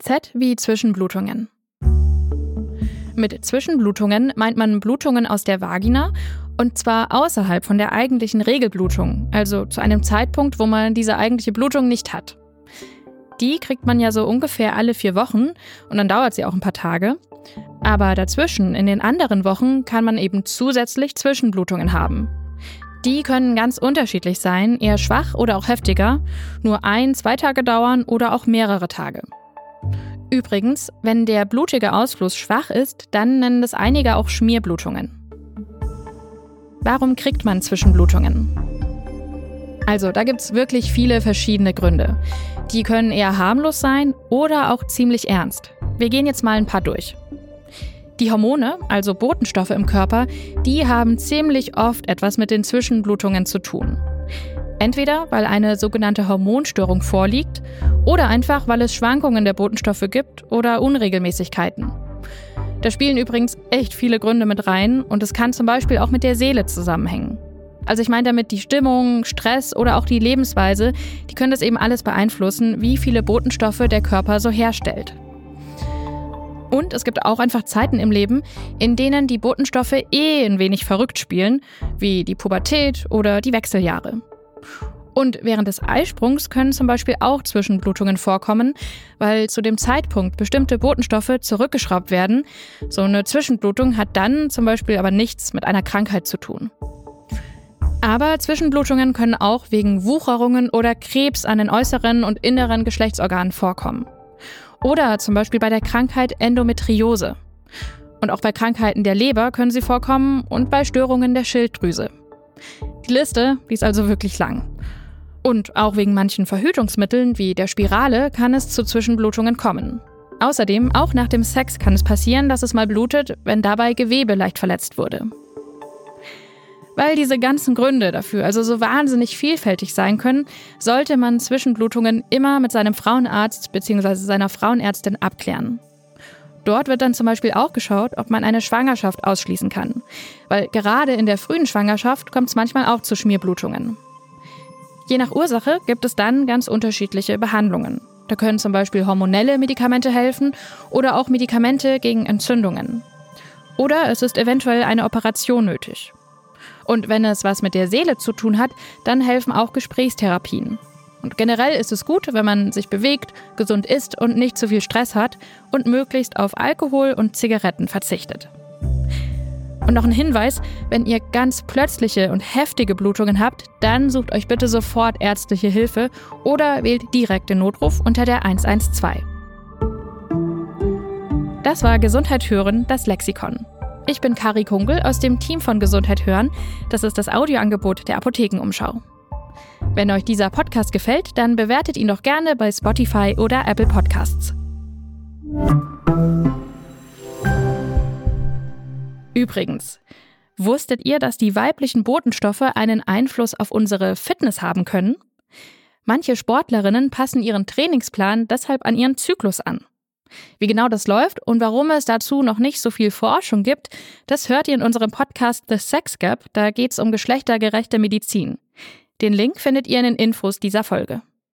Z wie Zwischenblutungen. Mit Zwischenblutungen meint man Blutungen aus der Vagina und zwar außerhalb von der eigentlichen Regelblutung, also zu einem Zeitpunkt, wo man diese eigentliche Blutung nicht hat. Die kriegt man ja so ungefähr alle vier Wochen und dann dauert sie auch ein paar Tage. Aber dazwischen, in den anderen Wochen, kann man eben zusätzlich Zwischenblutungen haben. Die können ganz unterschiedlich sein, eher schwach oder auch heftiger, nur ein, zwei Tage dauern oder auch mehrere Tage. Übrigens, wenn der blutige Ausfluss schwach ist, dann nennen es einige auch Schmierblutungen. Warum kriegt man Zwischenblutungen? Also, da gibt es wirklich viele verschiedene Gründe. Die können eher harmlos sein oder auch ziemlich ernst. Wir gehen jetzt mal ein paar durch. Die Hormone, also Botenstoffe im Körper, die haben ziemlich oft etwas mit den Zwischenblutungen zu tun. Entweder weil eine sogenannte Hormonstörung vorliegt oder einfach weil es Schwankungen der Botenstoffe gibt oder Unregelmäßigkeiten. Da spielen übrigens echt viele Gründe mit rein und es kann zum Beispiel auch mit der Seele zusammenhängen. Also ich meine damit die Stimmung, Stress oder auch die Lebensweise, die können das eben alles beeinflussen, wie viele Botenstoffe der Körper so herstellt. Und es gibt auch einfach Zeiten im Leben, in denen die Botenstoffe eh ein wenig verrückt spielen, wie die Pubertät oder die Wechseljahre. Und während des Eisprungs können zum Beispiel auch Zwischenblutungen vorkommen, weil zu dem Zeitpunkt bestimmte Botenstoffe zurückgeschraubt werden. So eine Zwischenblutung hat dann zum Beispiel aber nichts mit einer Krankheit zu tun. Aber Zwischenblutungen können auch wegen Wucherungen oder Krebs an den äußeren und inneren Geschlechtsorganen vorkommen. Oder zum Beispiel bei der Krankheit Endometriose. Und auch bei Krankheiten der Leber können sie vorkommen und bei Störungen der Schilddrüse. Die Liste, die ist also wirklich lang. Und auch wegen manchen Verhütungsmitteln wie der Spirale kann es zu Zwischenblutungen kommen. Außerdem, auch nach dem Sex kann es passieren, dass es mal blutet, wenn dabei Gewebe leicht verletzt wurde. Weil diese ganzen Gründe dafür also so wahnsinnig vielfältig sein können, sollte man Zwischenblutungen immer mit seinem Frauenarzt bzw. seiner Frauenärztin abklären. Dort wird dann zum Beispiel auch geschaut, ob man eine Schwangerschaft ausschließen kann. Weil gerade in der frühen Schwangerschaft kommt es manchmal auch zu Schmierblutungen. Je nach Ursache gibt es dann ganz unterschiedliche Behandlungen. Da können zum Beispiel hormonelle Medikamente helfen oder auch Medikamente gegen Entzündungen. Oder es ist eventuell eine Operation nötig. Und wenn es was mit der Seele zu tun hat, dann helfen auch Gesprächstherapien. Und generell ist es gut, wenn man sich bewegt, gesund isst und nicht zu viel Stress hat und möglichst auf Alkohol und Zigaretten verzichtet. Und noch ein Hinweis, wenn ihr ganz plötzliche und heftige Blutungen habt, dann sucht euch bitte sofort ärztliche Hilfe oder wählt direkt den Notruf unter der 112. Das war Gesundheit hören, das Lexikon. Ich bin Kari Kungel aus dem Team von Gesundheit hören. Das ist das Audioangebot der Apothekenumschau. Wenn euch dieser Podcast gefällt, dann bewertet ihn doch gerne bei Spotify oder Apple Podcasts. Übrigens, wusstet ihr, dass die weiblichen Botenstoffe einen Einfluss auf unsere Fitness haben können? Manche Sportlerinnen passen ihren Trainingsplan deshalb an ihren Zyklus an. Wie genau das läuft und warum es dazu noch nicht so viel Forschung gibt, das hört ihr in unserem Podcast The Sex Gap. Da geht es um geschlechtergerechte Medizin. Den Link findet ihr in den Infos dieser Folge.